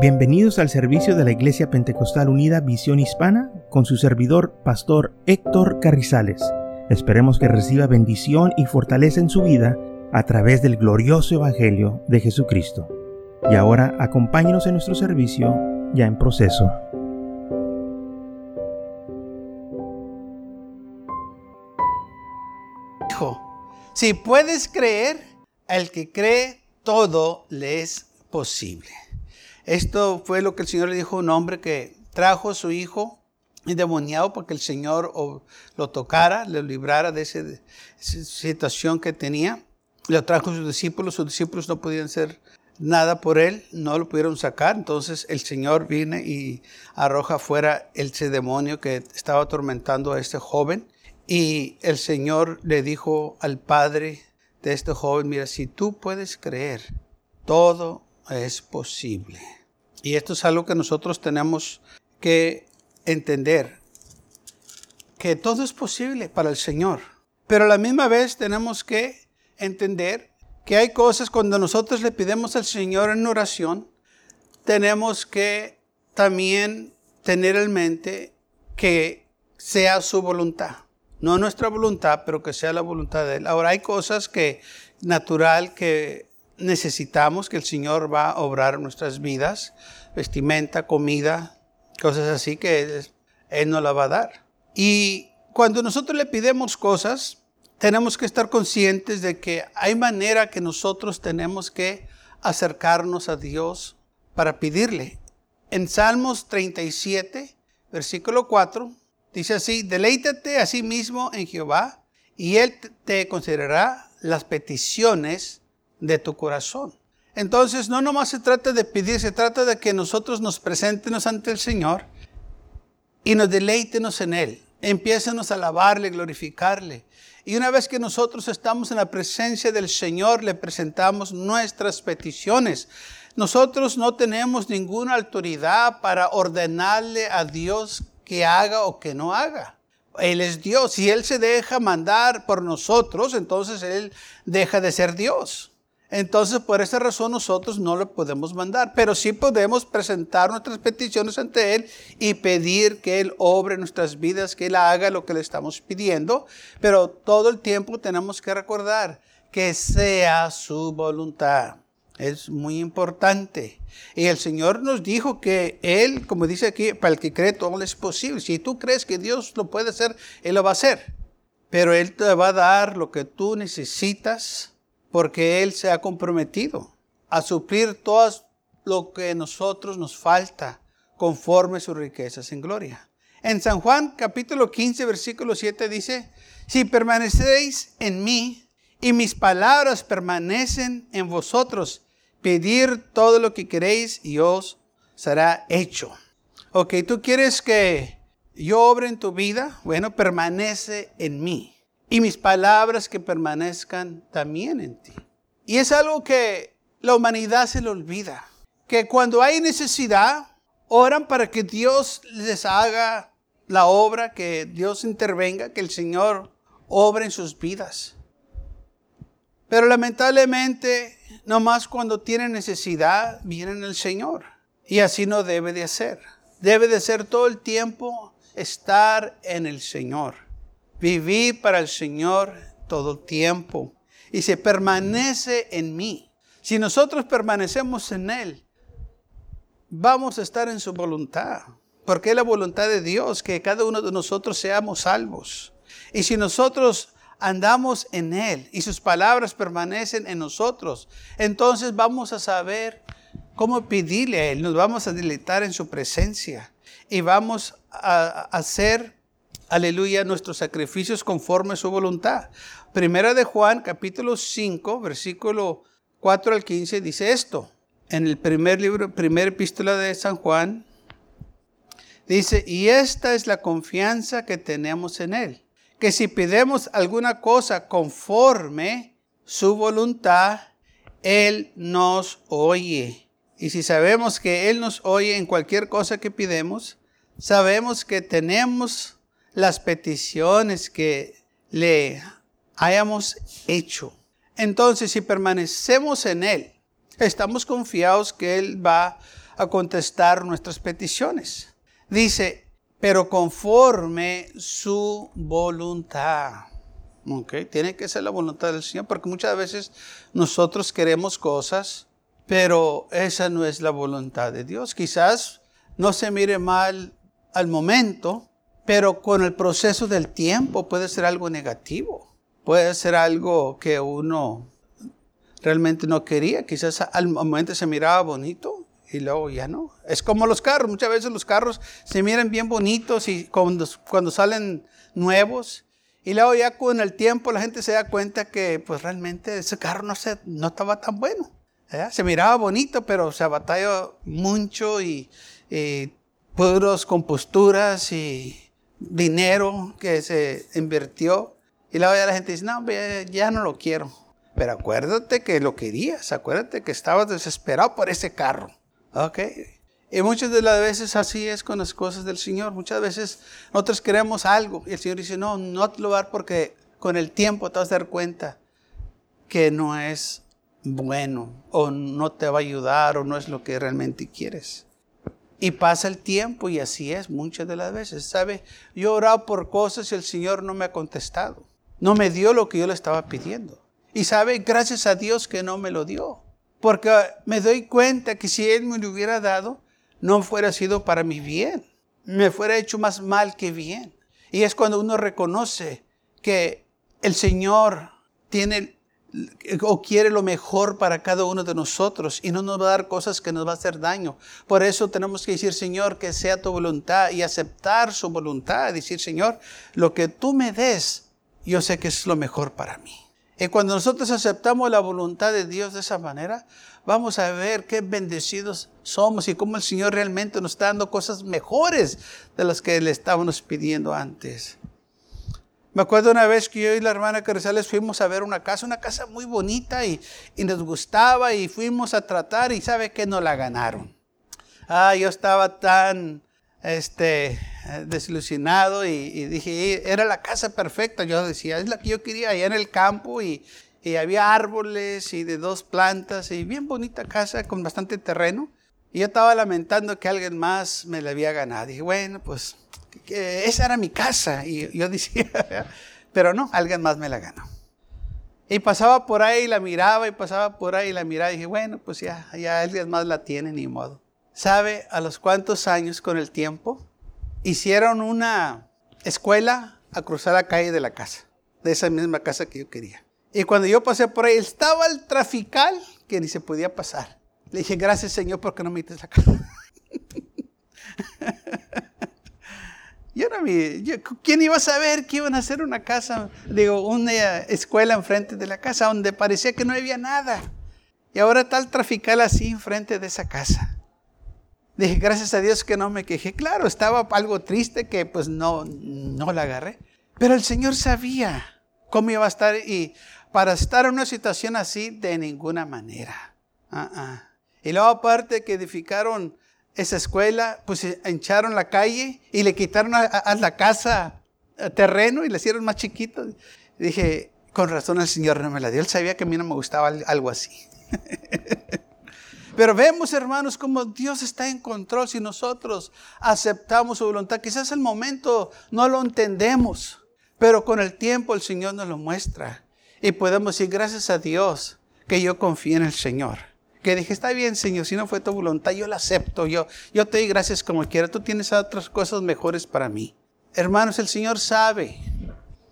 Bienvenidos al servicio de la Iglesia Pentecostal Unida Visión Hispana con su servidor, Pastor Héctor Carrizales. Esperemos que reciba bendición y fortaleza en su vida a través del glorioso Evangelio de Jesucristo. Y ahora acompáñenos en nuestro servicio ya en proceso. Hijo, si puedes creer, al que cree, todo le es posible. Esto fue lo que el Señor le dijo a un hombre que trajo a su hijo endemoniado para que el Señor lo tocara, le librara de esa situación que tenía. Lo trajo a sus discípulos, sus discípulos no podían hacer nada por él, no lo pudieron sacar. Entonces el Señor viene y arroja fuera ese demonio que estaba atormentando a este joven. Y el Señor le dijo al padre de este joven, mira, si tú puedes creer, todo es posible. Y esto es algo que nosotros tenemos que entender, que todo es posible para el Señor. Pero a la misma vez tenemos que entender que hay cosas cuando nosotros le pidemos al Señor en oración, tenemos que también tener en mente que sea su voluntad. No nuestra voluntad, pero que sea la voluntad de Él. Ahora hay cosas que natural que necesitamos que el Señor va a obrar nuestras vidas, vestimenta, comida, cosas así que Él nos la va a dar. Y cuando nosotros le pidemos cosas, tenemos que estar conscientes de que hay manera que nosotros tenemos que acercarnos a Dios para pedirle. En Salmos 37, versículo 4, dice así, deleítate a sí mismo en Jehová y Él te considerará las peticiones de tu corazón. Entonces, no nomás se trata de pedir, se trata de que nosotros nos presentemos ante el Señor y nos deleítenos en Él. Empiécenos a alabarle, glorificarle. Y una vez que nosotros estamos en la presencia del Señor, le presentamos nuestras peticiones. Nosotros no tenemos ninguna autoridad para ordenarle a Dios que haga o que no haga. Él es Dios. Si Él se deja mandar por nosotros, entonces Él deja de ser Dios. Entonces, por esa razón nosotros no le podemos mandar, pero sí podemos presentar nuestras peticiones ante Él y pedir que Él obre nuestras vidas, que Él haga lo que le estamos pidiendo, pero todo el tiempo tenemos que recordar que sea su voluntad. Es muy importante. Y el Señor nos dijo que Él, como dice aquí, para el que cree todo es posible. Si tú crees que Dios lo puede hacer, Él lo va a hacer. Pero Él te va a dar lo que tú necesitas porque Él se ha comprometido a suplir todo lo que nosotros nos falta conforme sus riquezas en gloria. En San Juan capítulo 15 versículo 7 dice, si permanecéis en mí y mis palabras permanecen en vosotros, pedir todo lo que queréis y os será hecho. Ok, tú quieres que yo obre en tu vida, bueno, permanece en mí y mis palabras que permanezcan también en ti. Y es algo que la humanidad se le olvida, que cuando hay necesidad, oran para que Dios les haga la obra, que Dios intervenga, que el Señor obre en sus vidas. Pero lamentablemente, nomás cuando tienen necesidad, vienen el Señor. Y así no debe de ser. Debe de ser todo el tiempo estar en el Señor. Vivir para el Señor todo el tiempo. Y se permanece en mí. Si nosotros permanecemos en Él, vamos a estar en su voluntad. Porque es la voluntad de Dios que cada uno de nosotros seamos salvos. Y si nosotros andamos en Él y sus palabras permanecen en nosotros, entonces vamos a saber cómo pedirle a Él. Nos vamos a deleitar en su presencia y vamos a hacer aleluya, nuestros sacrificios conforme a su voluntad. Primera de Juan, capítulo 5, versículo 4 al 15, dice esto. En el primer libro, primera epístola de San Juan, dice, y esta es la confianza que tenemos en Él, que si pidemos alguna cosa conforme su voluntad, Él nos oye. Y si sabemos que Él nos oye en cualquier cosa que pidemos, sabemos que tenemos las peticiones que le hayamos hecho. Entonces, si permanecemos en Él, estamos confiados que Él va a contestar nuestras peticiones. Dice, pero conforme su voluntad. Okay. Tiene que ser la voluntad del Señor, porque muchas veces nosotros queremos cosas, pero esa no es la voluntad de Dios. Quizás no se mire mal al momento, pero con el proceso del tiempo puede ser algo negativo. Puede ser algo que uno realmente no quería. Quizás al momento se miraba bonito y luego ya no. Es como los carros. Muchas veces los carros se miran bien bonitos y cuando, cuando salen nuevos y luego ya con el tiempo la gente se da cuenta que pues realmente ese carro no, se, no estaba tan bueno. Se miraba bonito, pero se batalló mucho y, y puros composturas y dinero que se invirtió. Y luego ya la gente dice, no, ya no lo quiero. Pero acuérdate que lo querías, acuérdate que estabas desesperado por ese carro. ¿Ok? Y muchas de las veces así es con las cosas del Señor. Muchas veces nosotros queremos algo y el Señor dice, no, no te lo dar porque con el tiempo te vas a dar cuenta que no es bueno o no te va a ayudar o no es lo que realmente quieres. Y pasa el tiempo y así es muchas de las veces. ¿Sabe? Yo he orado por cosas y el Señor no me ha contestado. No me dio lo que yo le estaba pidiendo. Y sabe, gracias a Dios que no me lo dio. Porque me doy cuenta que si Él me lo hubiera dado, no fuera sido para mi bien. Me fuera hecho más mal que bien. Y es cuando uno reconoce que el Señor tiene o quiere lo mejor para cada uno de nosotros y no nos va a dar cosas que nos va a hacer daño. Por eso tenemos que decir, Señor, que sea tu voluntad y aceptar su voluntad. Decir, Señor, lo que tú me des, yo sé que es lo mejor para mí. Y cuando nosotros aceptamos la voluntad de Dios de esa manera, vamos a ver qué bendecidos somos y cómo el Señor realmente nos está dando cosas mejores de las que le estábamos pidiendo antes. Me acuerdo una vez que yo y la hermana Carrizales fuimos a ver una casa, una casa muy bonita y, y nos gustaba y fuimos a tratar y sabe que no la ganaron. Ah, yo estaba tan este, desilusionado y, dije, era la casa perfecta. Yo decía, es la que yo quería allá en el campo y, y había árboles y de dos plantas y bien bonita casa con bastante terreno. Y yo estaba lamentando que alguien más me la había ganado. Dije, bueno, pues esa era mi casa. Y yo decía, pero no, alguien más me la ganó. Y pasaba por ahí y la miraba y pasaba por ahí y la miraba. Y dije, bueno, pues ya, ya alguien más la tiene, ni modo. ¿Sabe a los cuantos años con el tiempo? Hicieron una escuela a cruzar la calle de la casa, de esa misma casa que yo quería. Y cuando yo pasé por ahí, estaba el trafical que ni se podía pasar. Le dije, gracias Señor porque no me dices la casa. yo no me, ¿Quién iba a saber que iban a hacer una casa, digo, una escuela enfrente de la casa donde parecía que no había nada? Y ahora el trafical así enfrente de esa casa. Dije, gracias a Dios que no me quejé. Claro, estaba algo triste que pues no, no la agarré. Pero el Señor sabía cómo iba a estar y para estar en una situación así de ninguna manera. Ah, ah. Y luego aparte que edificaron esa escuela, pues hincharon la calle y le quitaron a, la casa terreno y le hicieron más chiquito. dije, con razón el Señor no me la dio. Él sabía que a mí no me gustaba algo así. Pero vemos, hermanos, como Dios está en control si nosotros aceptamos su voluntad. Quizás el momento no lo entendemos, pero con el tiempo el Señor nos lo muestra. Y podemos decir, gracias a Dios, que yo confío en el Señor. Que dije, está bien, Señor, si no fue tu voluntad, yo la acepto. Yo, yo te doy gracias como quiera. Tú tienes otras cosas mejores para mí. Hermanos, el Señor sabe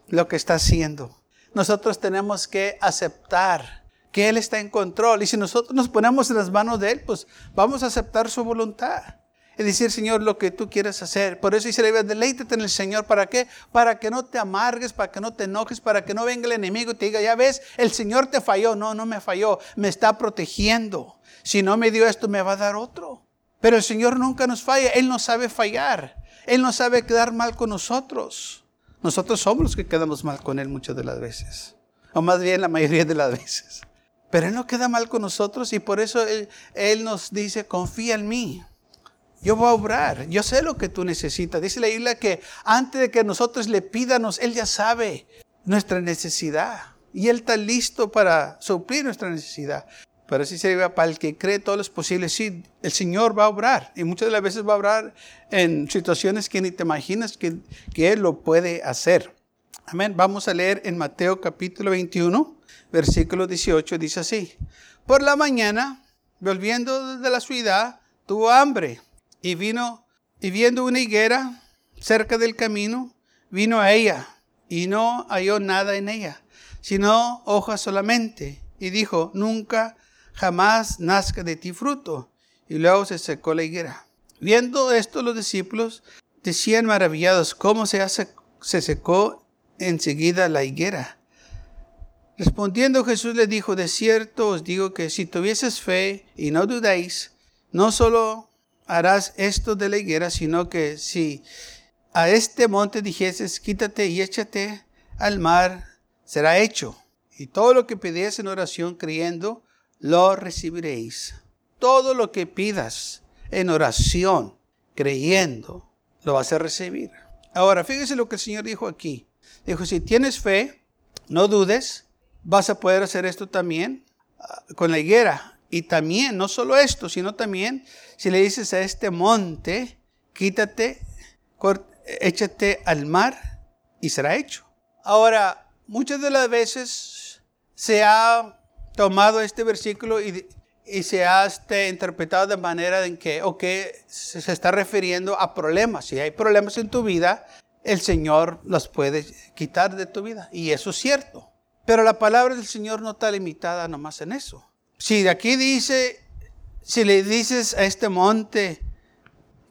lo que está haciendo. Nosotros tenemos que aceptar que Él está en control. Y si nosotros nos ponemos en las manos de Él, pues vamos a aceptar su voluntad y decir, Señor, lo que tú quieres hacer. Por eso dice la Biblia, deleítate en el Señor. ¿Para qué? Para que no te amargues, para que no te enojes, para que no venga el enemigo y te diga, ya ves, el Señor te falló. No, no me falló, me está protegiendo. Si no me dio esto, me va a dar otro. Pero el Señor nunca nos falla, Él no sabe fallar. Él no sabe quedar mal con nosotros. Nosotros somos los que quedamos mal con Él muchas de las veces. O más bien la mayoría de las veces. Pero Él no queda mal con nosotros y por eso Él, él nos dice, confía en mí. Yo voy a obrar. Yo sé lo que tú necesitas. Dice la Biblia que antes de que nosotros le pidamos, Él ya sabe nuestra necesidad. Y Él está listo para suplir nuestra necesidad. Pero así diga, para el que cree todo es posible. Sí, el Señor va a obrar. Y muchas de las veces va a obrar en situaciones que ni te imaginas que, que Él lo puede hacer. Amén. Vamos a leer en Mateo capítulo 21, versículo 18. Dice así. Por la mañana, volviendo desde la ciudad, tuvo hambre y vino y viendo una higuera cerca del camino, vino a ella y no halló nada en ella, sino hojas solamente. Y dijo, nunca jamás nazca de ti fruto. Y luego se secó la higuera. Viendo esto los discípulos decían maravillados cómo se, hace, se secó enseguida la higuera. Respondiendo Jesús le dijo, de cierto os digo que si tuvieses fe y no dudáis, no solo harás esto de la higuera, sino que si a este monte dijeses, quítate y échate al mar, será hecho. Y todo lo que pides en oración creyendo, lo recibiréis. Todo lo que pidas en oración, creyendo, lo vas a recibir. Ahora, fíjese lo que el Señor dijo aquí. Dijo, si tienes fe, no dudes, vas a poder hacer esto también ah, con la higuera. Y también, no solo esto, sino también, si le dices a este monte, quítate, échate al mar y será hecho. Ahora, muchas de las veces se ha tomado este versículo y, se ha este, interpretado de manera en que, se, se está refiriendo a problemas. Si hay problemas en tu vida, el Señor los puede quitar de tu vida. Y eso es cierto. Pero la palabra del Señor no está limitada nomás en eso. Si aquí dice, si le dices a este monte,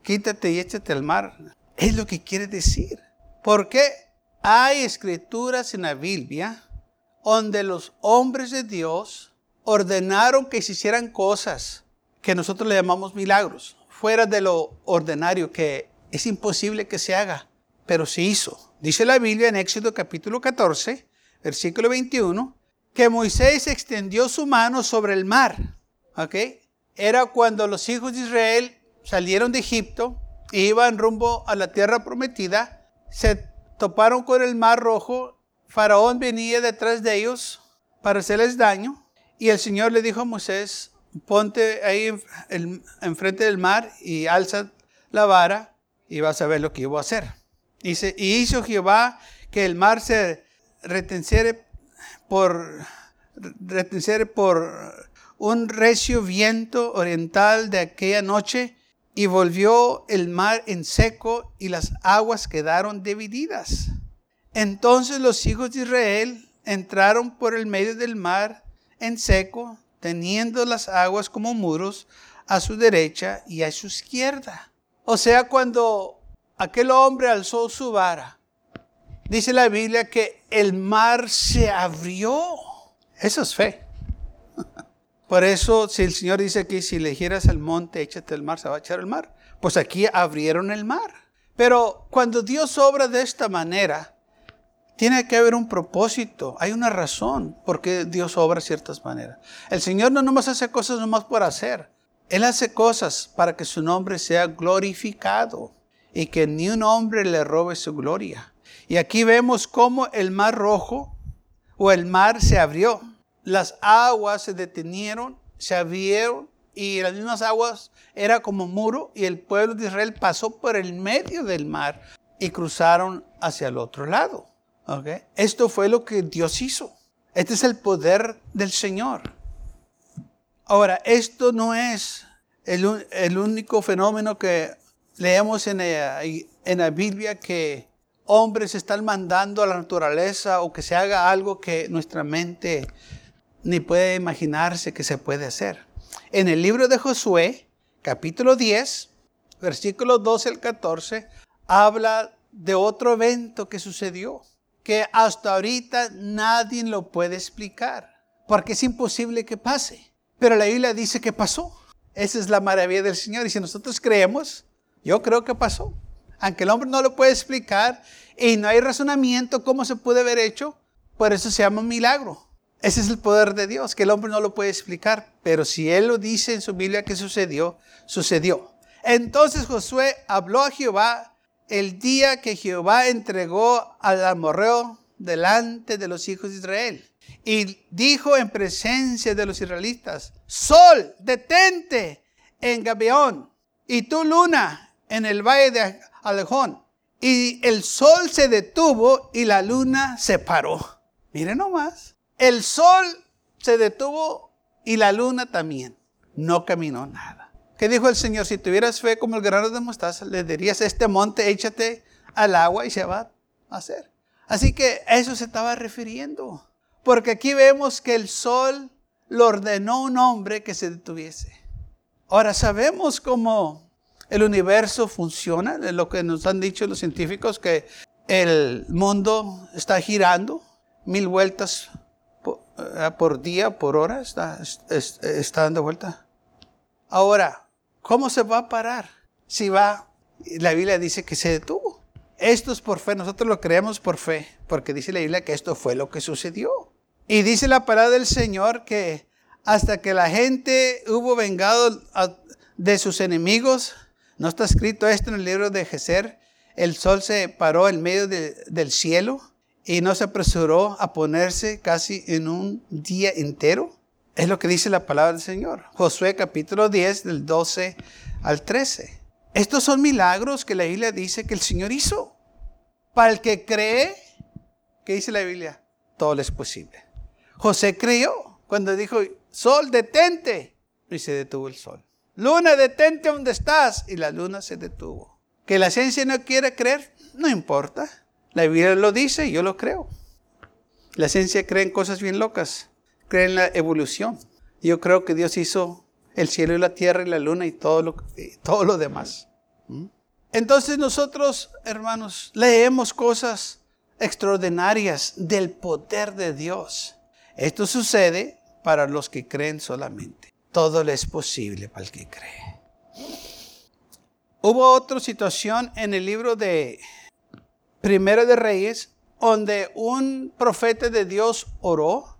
quítate y échate al mar, es lo que quiere decir. Porque hay escrituras en la Biblia donde los hombres de Dios ordenaron que se hicieran cosas que nosotros le llamamos milagros, fuera de lo ordinario, que es imposible que se haga, pero se hizo. Dice la Biblia en Éxodo capítulo 14, versículo 21, que Moisés extendió su mano sobre el mar. ¿Ok? Era cuando los hijos de Israel salieron de Egipto e iban rumbo a la tierra prometida, se toparon con el mar rojo Faraón venía detrás de ellos para hacerles daño y el Señor le dijo a Moisés, ponte ahí enfrente del mar y alza la vara y vas a ver lo que yo voy a hacer. Y, y hizo Jehová que el mar se retenciere por, por un recio viento oriental de aquella noche y volvió el mar en seco y las aguas quedaron divididas. Entonces los hijos de Israel entraron por el medio del mar en seco, teniendo las aguas como muros a su derecha y a su izquierda. O sea, cuando aquel hombre alzó su vara, dice la Biblia que el mar se abrió. Eso es fe. Por eso, si el Señor dice que si le dijeras al monte, échate al mar, se va a echar el mar. Pues aquí abrieron el mar. Pero cuando Dios obra de esta manera, tiene que haber un propósito, hay una razón por qué Dios obra de ciertas maneras. El Señor no nomás hace cosas nomás por hacer. Él hace cosas para que su nombre sea glorificado y que ni un hombre le robe su gloria. Y aquí vemos cómo el mar rojo o el mar se abrió. Las aguas se detenieron, se abrieron y las mismas aguas era como muro y el pueblo de Israel pasó por el medio del mar y cruzaron hacia el otro lado. Esto fue lo que Dios hizo. Este es el poder del Señor. Ahora, esto no es el, único fenómeno que leemos en la, en la Biblia que hombres están mandando a la naturaleza o que se haga algo que nuestra mente ni puede imaginarse que se puede hacer. En el libro de Josué, capítulo 10, versículos 12 al 14, habla de otro evento que sucedió que hasta ahorita nadie lo puede explicar, porque es imposible que pase. Pero la Biblia dice que pasó. Esa es la maravilla del Señor. Y si nosotros creemos, yo creo que pasó. Aunque el hombre no lo puede explicar y no hay razonamiento cómo se puede haber hecho, por eso se llama un milagro. Ese es el poder de Dios, que el hombre no lo puede explicar. Pero si Él lo dice en su Biblia que sucedió, sucedió. Entonces Josué habló a Jehová el día que Jehová entregó al amorreo delante de los hijos de Israel. Y dijo en presencia de los israelitas, Sol, detente en Gabeón, y tú luna en el valle de Alejón. Y el sol se detuvo y la luna se paró. Miren nomás. El sol se detuvo y la luna también. No caminó nada. ¿Qué dijo el Señor? Si tuvieras fe como el grano de mostaza, le dirías este monte, échate al agua y se va a hacer. Así que a eso se estaba refiriendo. Porque aquí vemos que el sol lo ordenó un hombre que se detuviese. Ahora sabemos cómo el universo funciona, lo que nos han dicho los científicos, que el mundo está girando mil vueltas eh, por, día, por hora, está, está dando vuelta. Ahora, ¿cómo se va a parar? Si va, la Biblia dice que se detuvo. Esto es por fe, nosotros lo creemos por fe, porque dice la Biblia que esto fue lo que sucedió. Y dice la palabra del Señor que hasta que la gente hubo vengado de sus enemigos, no está escrito esto en el libro de Geser, el sol se paró en medio del cielo y no se apresuró a ponerse casi en un día entero. Es lo que dice la palabra del Señor. Josué capítulo 10 del 12 al 13. Estos son milagros que la Biblia dice que el Señor hizo. Para el que cree, ¿qué dice la Biblia? Todo es posible. José creyó cuando dijo, sol, detente. Y se detuvo el sol. Luna, detente donde estás. Y la luna se detuvo. Que la ciencia no quiere creer, no importa. La Biblia lo dice y yo lo creo. La ciencia cree en cosas bien locas. Cree en la evolución. Yo creo que Dios hizo el cielo y la tierra y la luna y todo lo, todo lo demás. ¿Mm? Entonces nosotros, hermanos, leemos cosas extraordinarias del poder de Dios. Esto sucede para los que creen solamente. Todo le es posible para el que cree. Hubo otra situación en el libro de Primero de Reyes, donde un profeta de Dios oró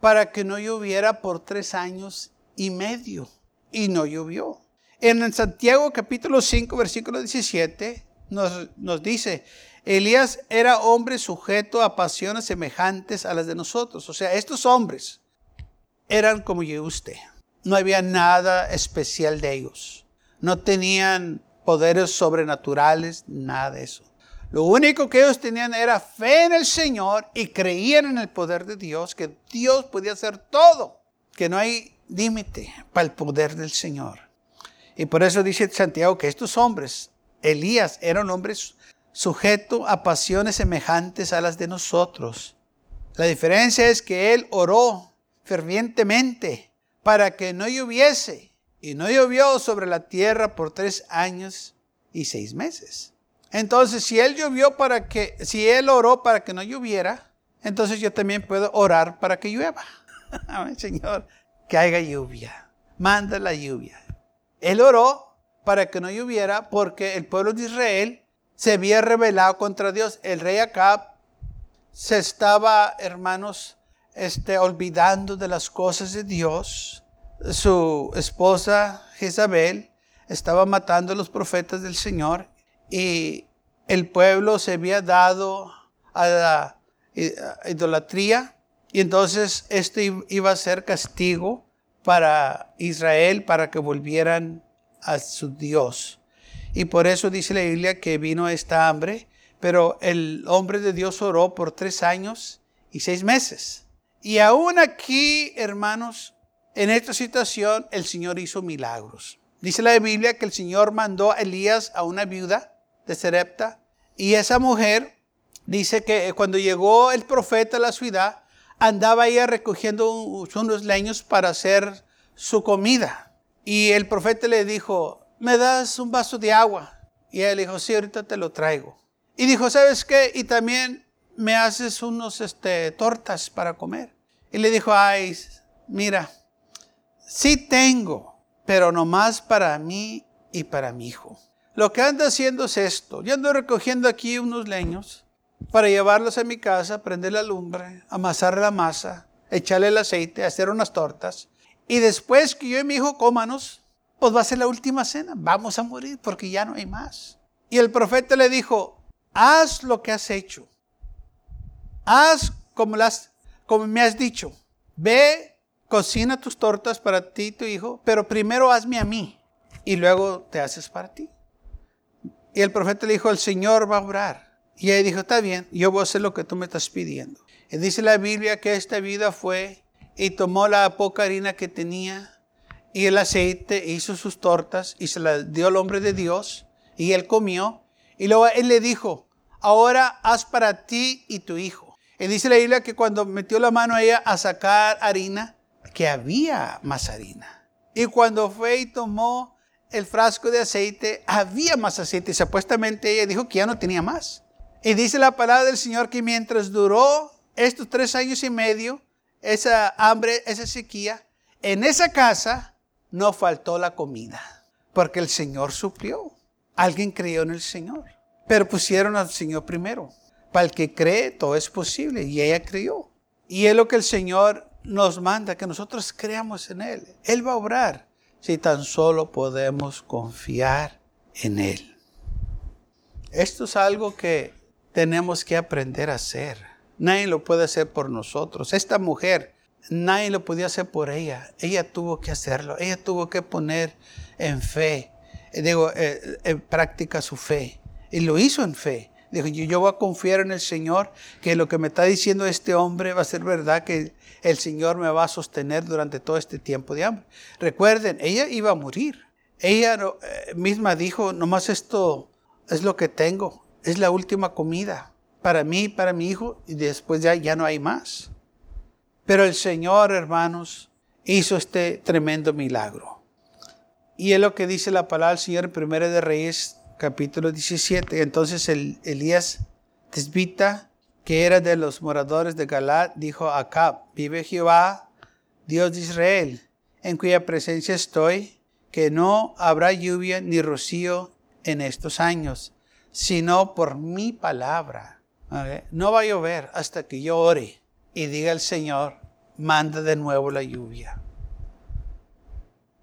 para que no lloviera por tres años y medio. Y no llovió. En Santiago capítulo 5, versículo 17, nos, nos dice, Elías era hombre sujeto a pasiones semejantes a las de nosotros. O sea, estos hombres eran como yo usted. No había nada especial de ellos. No tenían poderes sobrenaturales, nada de eso. Lo único que ellos tenían era fe en el Señor y creían en el poder de Dios, que Dios podía hacer todo, que no hay límite para el poder del Señor. Y por eso dice Santiago que estos hombres, Elías era un hombre sujeto a pasiones semejantes a las de nosotros. La diferencia es que él oró fervientemente para que no lloviese. Y no llovió sobre la tierra por tres años y seis meses. Entonces, si él llovió para que, si él oró para que no lloviera, entonces yo también puedo orar para que llueva. Amén, Señor que haya lluvia. Manda la lluvia. Él oró para que no lloviera porque el pueblo de Israel se había rebelado contra Dios. El rey Acab se estaba, hermanos, este, olvidando de las cosas de Dios. Su esposa Jezabel estaba matando a los profetas del Señor y el pueblo se había dado a la idolatría y entonces esto iba a ser castigo para Israel para que volvieran a su Dios. Y por eso dice la Biblia que vino esta hambre, pero el hombre de Dios oró por tres años y seis meses. Y aún aquí, hermanos, en esta situación el Señor hizo milagros. Dice la Biblia que el Señor mandó a Elías a una viuda de Serepta y esa mujer dice que cuando llegó el profeta a la ciudad, andaba ella recogiendo unos leños para hacer su comida. Y el profeta le dijo, ¿me das un vaso de agua? Y él dijo, sí, ahorita te lo traigo. Y dijo, ¿sabes qué? Y también me haces unos este, tortas para comer. Y le dijo, ay, mira, sí tengo, pero nomás para mí y para mi hijo. Lo que anda haciendo es esto. Yo ando recogiendo aquí unos leños para llevarlos a mi casa, prender la lumbre, amasar la masa, echarle el aceite, hacer unas tortas. Y después que yo y mi hijo cómanos, pues va a ser la última cena. Vamos a morir porque ya no hay más. Y el profeta le dijo, haz lo que has hecho. Haz como, me has dicho, ve, cocina tus tortas para ti y tu hijo, pero primero hazme a mí y luego te haces para ti. Y el profeta le dijo, el Señor va a obrar. Y ella dijo, está bien, yo voy a hacer lo que tú me estás pidiendo. Y dice la Biblia que esta vida fue y tomó la poca harina que tenía y el aceite, hizo sus tortas y se las dio al hombre de Dios y él comió. Y luego él le dijo, ahora haz para ti y tu hijo. Y dice la Biblia que cuando metió la mano ella a sacar harina, que había más harina. Y cuando fue y tomó el frasco de aceite, había más aceite. Y supuestamente ella dijo que ya no tenía más. Y dice la palabra del Señor que mientras duró estos tres años y medio, esa hambre, esa sequía, en esa casa no faltó la comida, porque el Señor suplió. Alguien creyó en el Señor, pero pusieron al Señor primero. Para el que cree, todo es posible, y ella creyó. Y es lo que el Señor nos manda, que nosotros creamos en Él. Él va a obrar si tan solo podemos confiar en Él. Esto es algo que tenemos que aprender a hacer. Nadie lo puede hacer por nosotros. Esta mujer, nadie lo podía hacer por ella. Ella tuvo que hacerlo. Ella tuvo que poner en fe, eh, digo, eh, en práctica su fe. Y lo hizo en fe. Dijo, yo voy a confiar en el Señor, que lo que me está diciendo este hombre va a ser verdad, que el Señor me va a sostener durante todo este tiempo de hambre. Recuerden, ella iba a morir. Ella eh, misma dijo, nomás esto es lo que tengo es la última comida para mí, para mi hijo, y después ya, ya no hay más. Pero el Señor, hermanos, hizo este tremendo milagro. Y es lo que dice la palabra del Señor en 1 de Reyes, capítulo 17. Entonces el, Elías Tesbita, que era de los moradores de Galad, dijo a Acab, vive Jehová, Dios de Israel, en cuya presencia estoy, que no habrá lluvia ni rocío en estos años sino por mi palabra. No va a llover hasta que yo ore y diga el Señor, manda de nuevo la lluvia.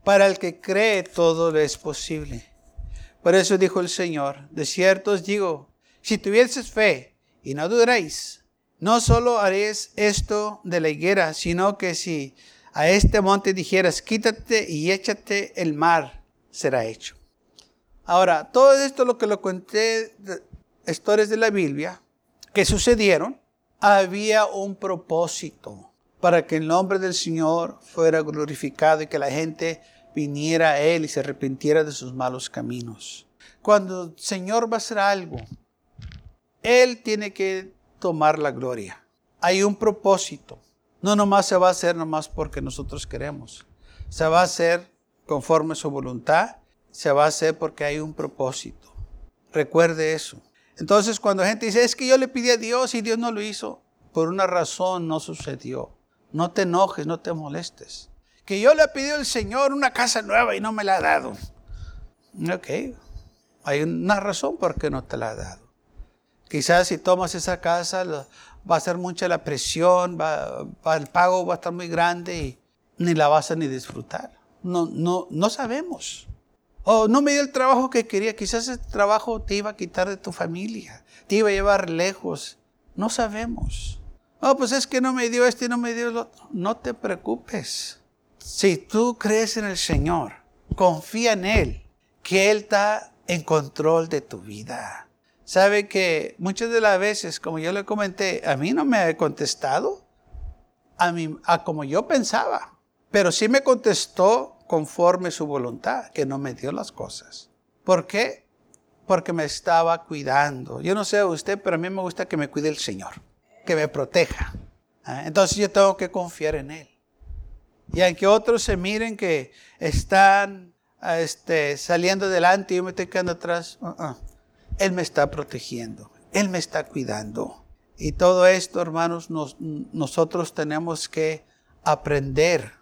Para el que cree todo le es posible. Por eso dijo el Señor, de cierto os digo, si tuvieses fe y no dudaréis, no solo haréis esto de la higuera, sino que si a este monte dijeras, quítate y échate el mar, será hecho. Ahora, todo esto lo que lo conté, historias de la Biblia, que sucedieron, había un propósito para que el nombre del Señor fuera glorificado y que la gente viniera a Él y se arrepintiera de sus malos caminos. Cuando el Señor va a hacer algo, Él tiene que tomar la gloria. Hay un propósito. No nomás se va a hacer nomás porque nosotros queremos. Se va a hacer conforme su voluntad se va a hacer porque hay un propósito. Recuerde eso. Entonces cuando gente dice, es que yo le pedí a Dios y Dios no lo hizo, por una razón no sucedió. No te enojes, no te molestes. Que yo le pedí al Señor una casa nueva y no me la ha dado. Ok, hay una razón por qué no te la ha dado. Quizás si tomas esa casa va a ser mucha la presión, va, el pago va a estar muy grande y ni la vas a ni disfrutar. No, no, no sabemos. O no me dio el trabajo que quería. Quizás ese trabajo te iba a quitar de tu familia. Te iba a llevar lejos. No sabemos. Oh, pues es que no me dio este y no me dio el otro. No te preocupes. Si tú crees en el Señor, confía en Él, que Él está en control de tu vida. Sabe que muchas de las veces, como yo le comenté, a mí no me ha contestado a, mí, a como yo pensaba, pero sí me contestó conforme su voluntad, que no me dio las cosas. ¿Por qué? Porque me estaba cuidando. Yo no sé usted, pero a mí me gusta que me cuide el Señor, que me proteja. ¿Ah? Entonces yo tengo que confiar en Él. Y aunque otros se miren que están este, saliendo adelante y yo me estoy quedando atrás, uh-uh. Él me está protegiendo, Él me está cuidando. Y todo esto, hermanos, nosotros tenemos que aprender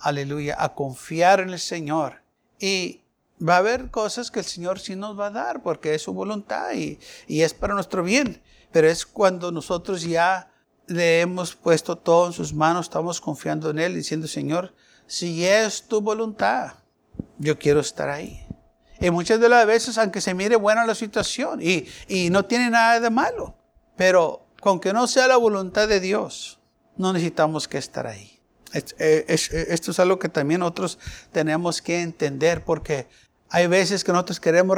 aleluya, a confiar en el Señor. Y va a haber cosas que el Señor sí nos va a dar porque es su voluntad y, es para nuestro bien. Pero es cuando nosotros ya le hemos puesto todo en sus manos, estamos confiando en Él, diciendo, Señor, si es tu voluntad, yo quiero estar ahí. Y muchas de las veces, aunque se mire buena la situación y, y no tiene nada de malo, pero con que no sea la voluntad de Dios, no necesitamos que estar ahí. Esto es algo que también nosotros tenemos que entender porque hay veces que nosotros queremos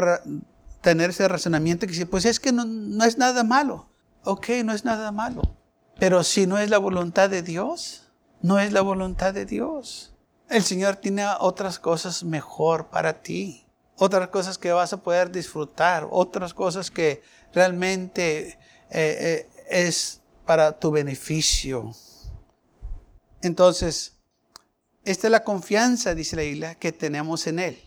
tener ese razonamiento que dice, pues es que no, no es nada malo. Ok, no es nada malo. Pero si no es la voluntad de Dios, no es la voluntad de Dios. El Señor tiene otras cosas mejor para ti. Otras cosas que vas a poder disfrutar. Otras cosas que realmente eh, eh, es para tu beneficio. Entonces, esta es la confianza, dice la que tenemos en Él.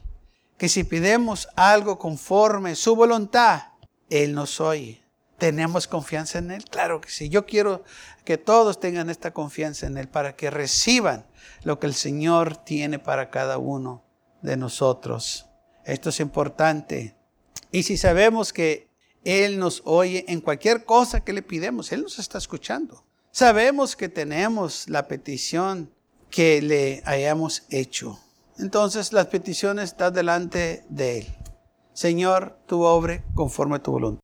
Que si pidemos algo conforme su voluntad, Él nos oye. ¿Tenemos confianza en Él? Claro que sí. Yo quiero que todos tengan esta confianza en Él para que reciban lo que el Señor tiene para cada uno de nosotros. Esto es importante. Y si sabemos que Él nos oye en cualquier cosa que le pidemos, Él nos está escuchando. Sabemos que tenemos la petición que le hayamos hecho. Entonces las peticiones están delante de Él. Señor, tu obre conforme a tu voluntad.